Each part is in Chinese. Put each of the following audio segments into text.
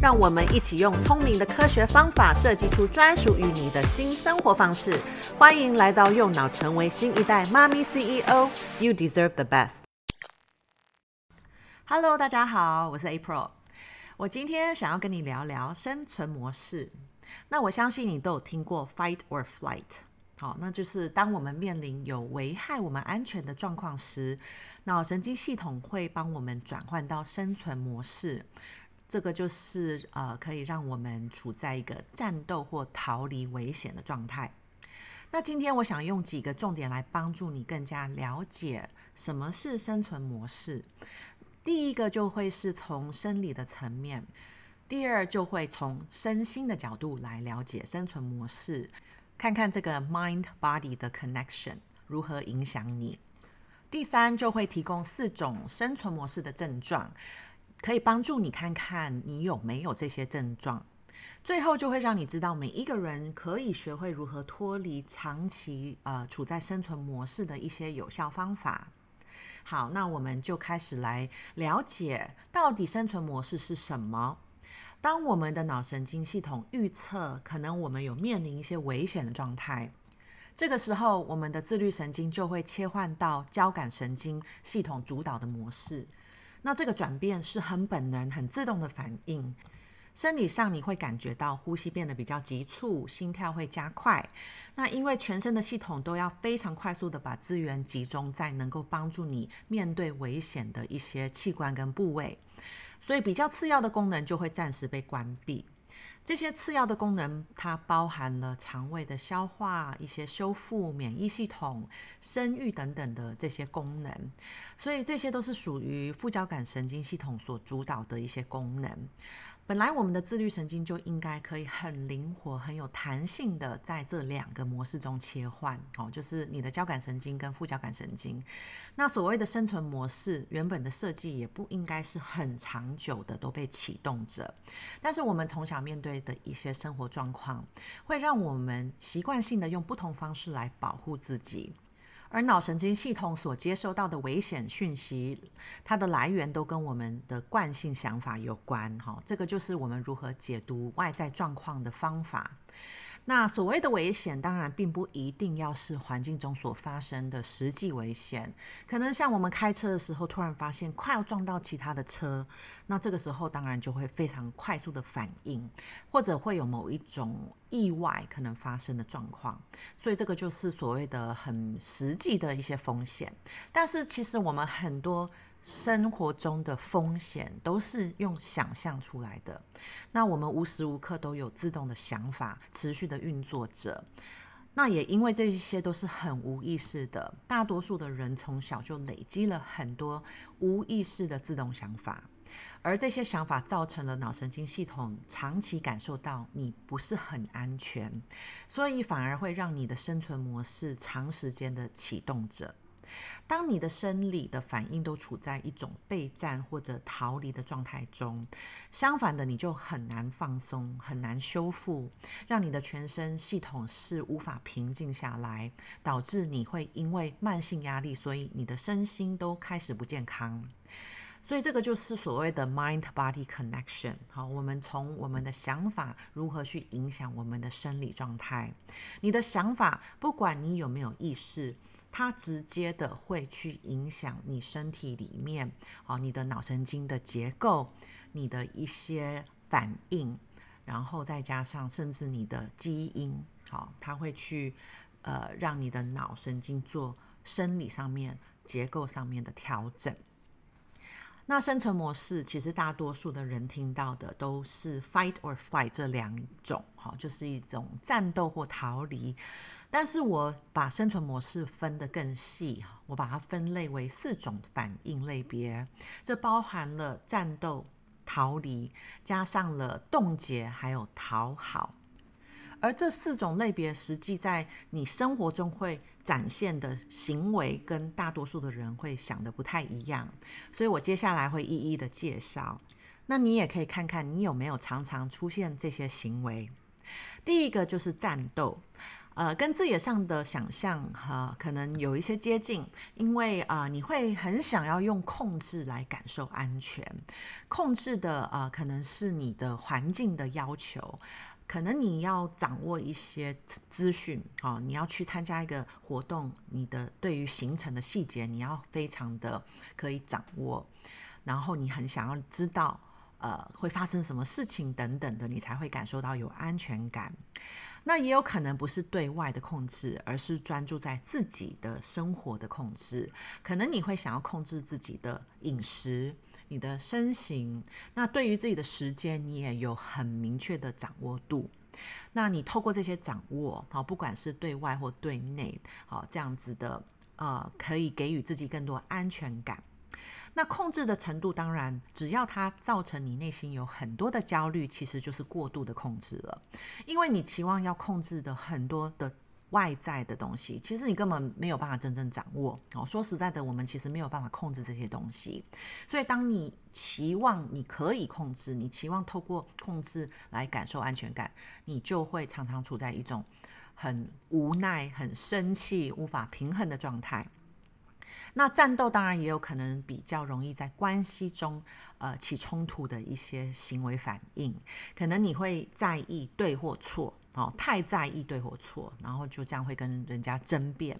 让我们一起用聪明的科学方法设计出专属于你的新生活方式。欢迎来到右脑，成为新一代妈咪 CEO。You deserve the best。Hello，大家好，我是 April。我今天想要跟你聊聊生存模式。那我相信你都有听过 Fight or Flight。好，那就是当我们面临有危害我们安全的状况时，脑神经系统会帮我们转换到生存模式。这个就是呃，可以让我们处在一个战斗或逃离危险的状态。那今天我想用几个重点来帮助你更加了解什么是生存模式。第一个就会是从生理的层面，第二就会从身心的角度来了解生存模式，看看这个 mind body 的 connection 如何影响你。第三就会提供四种生存模式的症状。可以帮助你看看你有没有这些症状，最后就会让你知道每一个人可以学会如何脱离长期呃处在生存模式的一些有效方法。好，那我们就开始来了解到底生存模式是什么。当我们的脑神经系统预测可能我们有面临一些危险的状态，这个时候我们的自律神经就会切换到交感神经系统主导的模式。那这个转变是很本能、很自动的反应。生理上你会感觉到呼吸变得比较急促，心跳会加快。那因为全身的系统都要非常快速的把资源集中在能够帮助你面对危险的一些器官跟部位，所以比较次要的功能就会暂时被关闭。这些次要的功能，它包含了肠胃的消化、一些修复、免疫系统、生育等等的这些功能，所以这些都是属于副交感神经系统所主导的一些功能。本来我们的自律神经就应该可以很灵活、很有弹性的在这两个模式中切换，哦，就是你的交感神经跟副交感神经。那所谓的生存模式，原本的设计也不应该是很长久的都被启动着。但是我们从小面对的一些生活状况，会让我们习惯性的用不同方式来保护自己。而脑神经系统所接收到的危险讯息，它的来源都跟我们的惯性想法有关。哈，这个就是我们如何解读外在状况的方法。那所谓的危险，当然并不一定要是环境中所发生的实际危险，可能像我们开车的时候，突然发现快要撞到其他的车，那这个时候当然就会非常快速的反应，或者会有某一种意外可能发生的状况，所以这个就是所谓的很实际的一些风险。但是其实我们很多。生活中的风险都是用想象出来的。那我们无时无刻都有自动的想法持续的运作着。那也因为这些都是很无意识的，大多数的人从小就累积了很多无意识的自动想法，而这些想法造成了脑神经系统长期感受到你不是很安全，所以反而会让你的生存模式长时间的启动着。当你的生理的反应都处在一种备战或者逃离的状态中，相反的，你就很难放松，很难修复，让你的全身系统是无法平静下来，导致你会因为慢性压力，所以你的身心都开始不健康。所以这个就是所谓的 mind-body connection。好，我们从我们的想法如何去影响我们的生理状态。你的想法，不管你有没有意识。它直接的会去影响你身体里面，哦，你的脑神经的结构，你的一些反应，然后再加上甚至你的基因，好，它会去呃让你的脑神经做生理上面、结构上面的调整。那生存模式其实大多数的人听到的都是 fight or flight 这两种，哈，就是一种战斗或逃离。但是我把生存模式分得更细，我把它分类为四种反应类别，这包含了战斗、逃离，加上了冻结，还有讨好。而这四种类别实际在你生活中会展现的行为，跟大多数的人会想的不太一样。所以我接下来会一一的介绍。那你也可以看看你有没有常常出现这些行为。第一个就是战斗。呃，跟字眼上的想象哈，可能有一些接近，因为啊、你会很想要用控制来感受安全，控制的呃，可能是你的环境的要求，可能你要掌握一些资讯，啊，你要去参加一个活动，你的对于行程的细节，你要非常的可以掌握，然后你很想要知道，呃，会发生什么事情等等的，你才会感受到有安全感。那也有可能不是对外的控制，而是专注在自己的生活的控制。可能你会想要控制自己的饮食、你的身形。那对于自己的时间，你也有很明确的掌握度。那你透过这些掌握，好，不管是对外或对内，好，这样子的，呃，可以给予自己更多安全感。那控制的程度，当然，只要它造成你内心有很多的焦虑，其实就是过度的控制了。因为你期望要控制的很多的外在的东西，其实你根本没有办法真正掌握。哦，说实在的，我们其实没有办法控制这些东西。所以，当你期望你可以控制，你期望透过控制来感受安全感，你就会常常处在一种很无奈、很生气、无法平衡的状态。那战斗当然也有可能比较容易在关系中，呃，起冲突的一些行为反应，可能你会在意对或错，哦，太在意对或错，然后就这样会跟人家争辩，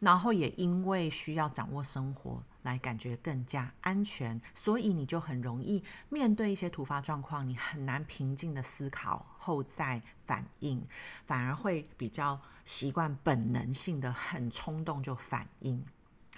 然后也因为需要掌握生活来感觉更加安全，所以你就很容易面对一些突发状况，你很难平静的思考后再反应，反而会比较习惯本能性的很冲动就反应。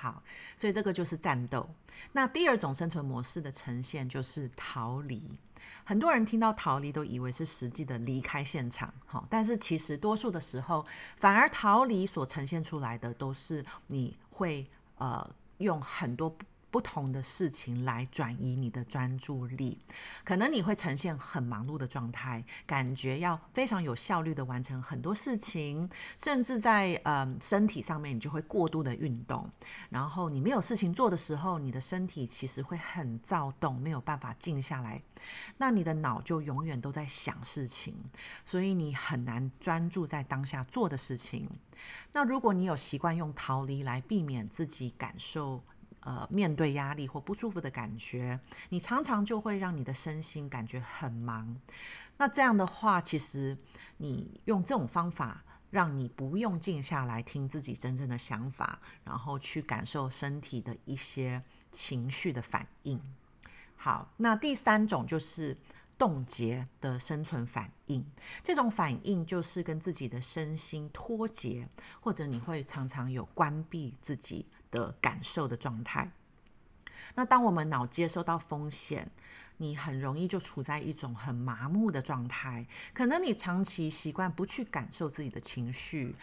好，所以这个就是战斗。那第二种生存模式的呈现就是逃离。很多人听到逃离都以为是实际的离开现场，好，但是其实多数的时候，反而逃离所呈现出来的都是你会呃用很多。不同的事情来转移你的专注力，可能你会呈现很忙碌的状态，感觉要非常有效率的完成很多事情，甚至在呃身体上面你就会过度的运动，然后你没有事情做的时候，你的身体其实会很躁动，没有办法静下来，那你的脑就永远都在想事情，所以你很难专注在当下做的事情。那如果你有习惯用逃离来避免自己感受。呃，面对压力或不舒服的感觉，你常常就会让你的身心感觉很忙。那这样的话，其实你用这种方法，让你不用静下来听自己真正的想法，然后去感受身体的一些情绪的反应。好，那第三种就是冻结的生存反应。这种反应就是跟自己的身心脱节，或者你会常常有关闭自己。的感受的状态。那当我们脑接收到风险，你很容易就处在一种很麻木的状态。可能你长期习惯不去感受自己的情绪，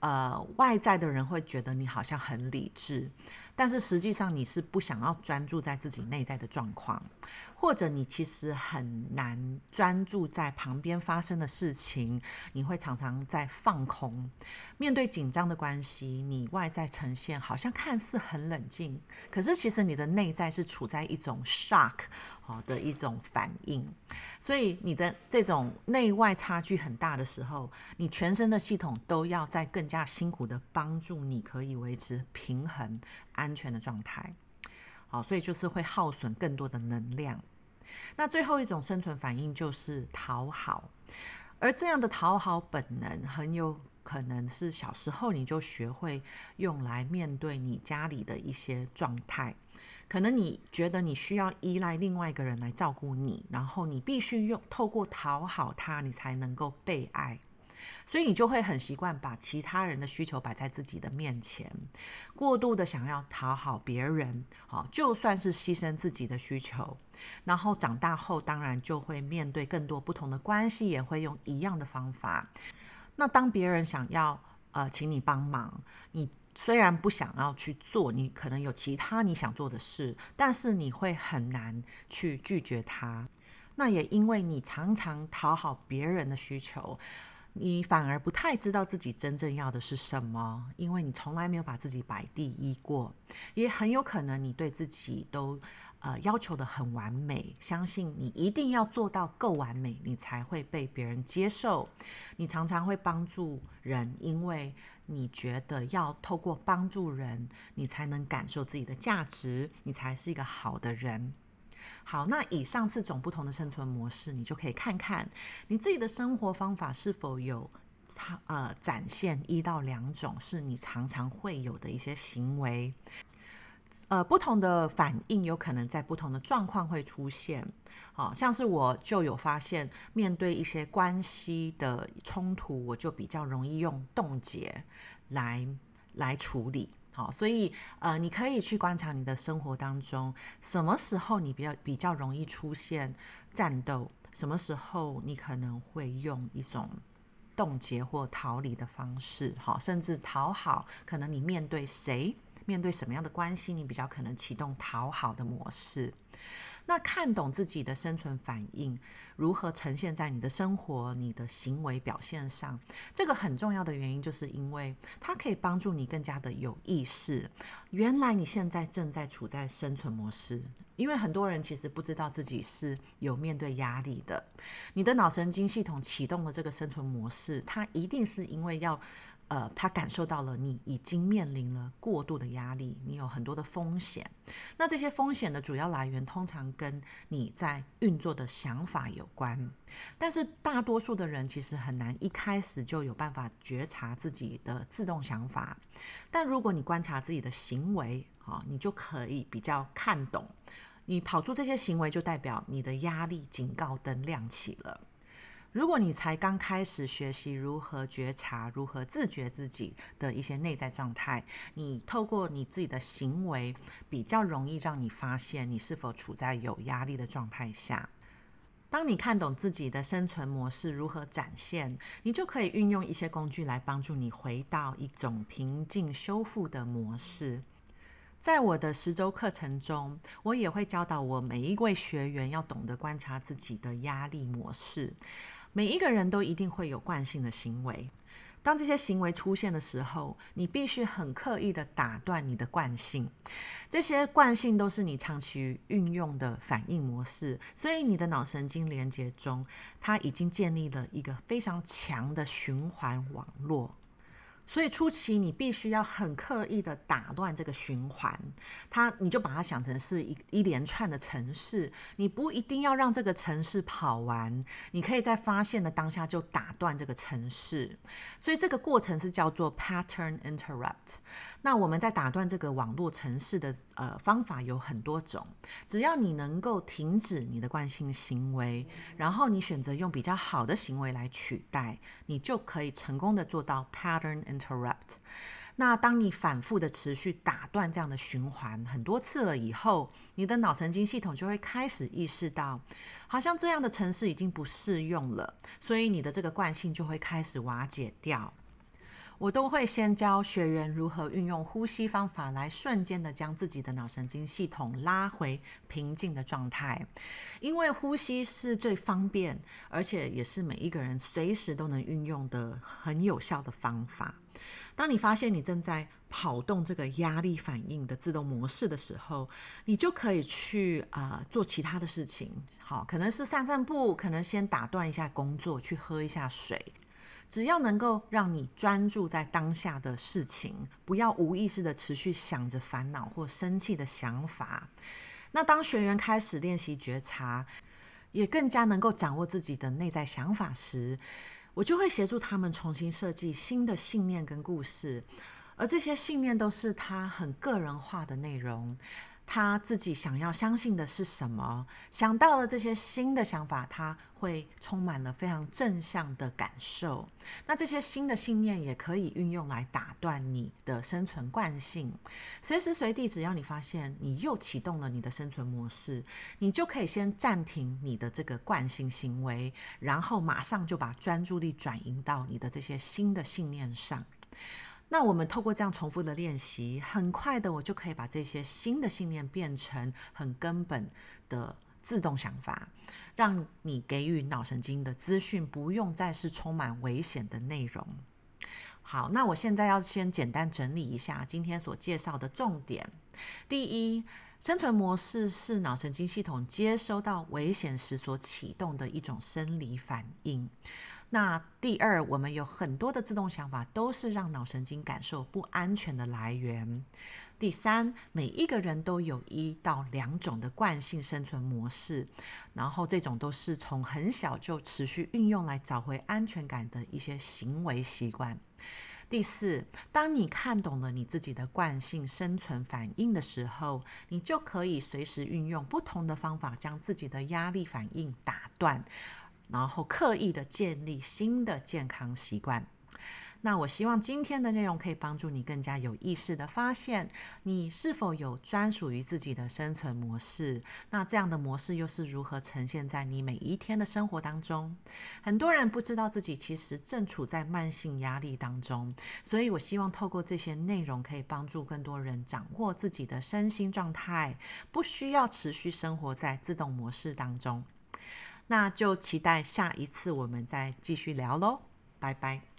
呃，外在的人会觉得你好像很理智。但是实际上你是不想要专注在自己内在的状况，或者你其实很难专注在旁边发生的事情，你会常常在放空。面对紧张的关系，你外在呈现好像看似很冷静，可是其实你的内在是处在一种 shock 好的一种反应。所以你的这种内外差距很大的时候，你全身的系统都要在更加辛苦的帮助你，可以维持平衡。安全的状态，好，所以就是会耗损更多的能量。那最后一种生存反应就是讨好，而这样的讨好本能很有可能是小时候你就学会用来面对你家里的一些状态。可能你觉得你需要依赖另外一个人来照顾你，然后你必须用透过讨好他，你才能够被爱。所以你就会很习惯把其他人的需求摆在自己的面前，过度的想要讨好别人，好，就算是牺牲自己的需求。然后长大后，当然就会面对更多不同的关系，也会用一样的方法。那当别人想要呃请你帮忙，你虽然不想要去做，你可能有其他你想做的事，但是你会很难去拒绝他。那也因为你常常讨好别人的需求。你反而不太知道自己真正要的是什么，因为你从来没有把自己摆第一过，也很有可能你对自己都呃要求得很完美，相信你一定要做到够完美，你才会被别人接受。你常常会帮助人，因为你觉得要透过帮助人，你才能感受自己的价值，你才是一个好的人。好，那以上四种不同的生存模式，你就可以看看你自己的生活方法是否有呃展现一到两种是你常常会有的一些行为，呃，不同的反应有可能在不同的状况会出现。好，像是我就有发现，面对一些关系的冲突，我就比较容易用冻结来来处理。好，所以呃，你可以去观察你的生活当中，什么时候你比较比较容易出现战斗，什么时候你可能会用一种冻结或逃离的方式，好，甚至讨好，可能你面对谁，面对什么样的关系，你比较可能启动讨好的模式。那看懂自己的生存反应如何呈现在你的生活、你的行为表现上，这个很重要的原因，就是因为它可以帮助你更加的有意识。原来你现在正在处在生存模式，因为很多人其实不知道自己是有面对压力的。你的脑神经系统启动了这个生存模式，它一定是因为要。呃，他感受到了你已经面临了过度的压力，你有很多的风险。那这些风险的主要来源通常跟你在运作的想法有关。但是大多数的人其实很难一开始就有办法觉察自己的自动想法。但如果你观察自己的行为，啊，你就可以比较看懂。你跑出这些行为，就代表你的压力警告灯亮起了。如果你才刚开始学习如何觉察、如何自觉自己的一些内在状态，你透过你自己的行为，比较容易让你发现你是否处在有压力的状态下。当你看懂自己的生存模式如何展现，你就可以运用一些工具来帮助你回到一种平静修复的模式。在我的十周课程中，我也会教导我每一位学员要懂得观察自己的压力模式。每一个人都一定会有惯性的行为，当这些行为出现的时候，你必须很刻意的打断你的惯性。这些惯性都是你长期运用的反应模式，所以你的脑神经连接中，它已经建立了一个非常强的循环网络。所以初期你必须要很刻意的打断这个循环，它你就把它想成是一一连串的城市，你不一定要让这个城市跑完，你可以在发现的当下就打断这个城市。所以这个过程是叫做 pattern interrupt。那我们在打断这个网络城市的呃方法有很多种，只要你能够停止你的惯性行为，然后你选择用比较好的行为来取代，你就可以成功的做到 pattern interrupt。那当你反复的持续打断这样的循环很多次了以后，你的脑神经系统就会开始意识到，好像这样的程式已经不适用了，所以你的这个惯性就会开始瓦解掉。我都会先教学员如何运用呼吸方法来瞬间的将自己的脑神经系统拉回平静的状态，因为呼吸是最方便，而且也是每一个人随时都能运用的很有效的方法。当你发现你正在跑动这个压力反应的自动模式的时候，你就可以去啊、呃、做其他的事情。好，可能是散散步，可能先打断一下工作，去喝一下水。只要能够让你专注在当下的事情，不要无意识的持续想着烦恼或生气的想法。那当学员开始练习觉察，也更加能够掌握自己的内在想法时，我就会协助他们重新设计新的信念跟故事，而这些信念都是他很个人化的内容。他自己想要相信的是什么？想到了这些新的想法，他会充满了非常正向的感受。那这些新的信念也可以运用来打断你的生存惯性。随时随地，只要你发现你又启动了你的生存模式，你就可以先暂停你的这个惯性行为，然后马上就把专注力转移到你的这些新的信念上。那我们透过这样重复的练习，很快的我就可以把这些新的信念变成很根本的自动想法，让你给予脑神经的资讯不用再是充满危险的内容。好，那我现在要先简单整理一下今天所介绍的重点。第一，生存模式是脑神经系统接收到危险时所启动的一种生理反应。那第二，我们有很多的自动想法都是让脑神经感受不安全的来源。第三，每一个人都有一到两种的惯性生存模式，然后这种都是从很小就持续运用来找回安全感的一些行为习惯。第四，当你看懂了你自己的惯性生存反应的时候，你就可以随时运用不同的方法，将自己的压力反应打断。然后刻意的建立新的健康习惯。那我希望今天的内容可以帮助你更加有意识的发现，你是否有专属于自己的生存模式。那这样的模式又是如何呈现在你每一天的生活当中？很多人不知道自己其实正处在慢性压力当中，所以我希望透过这些内容可以帮助更多人掌握自己的身心状态，不需要持续生活在自动模式当中。那就期待下一次我们再继续聊喽，拜拜。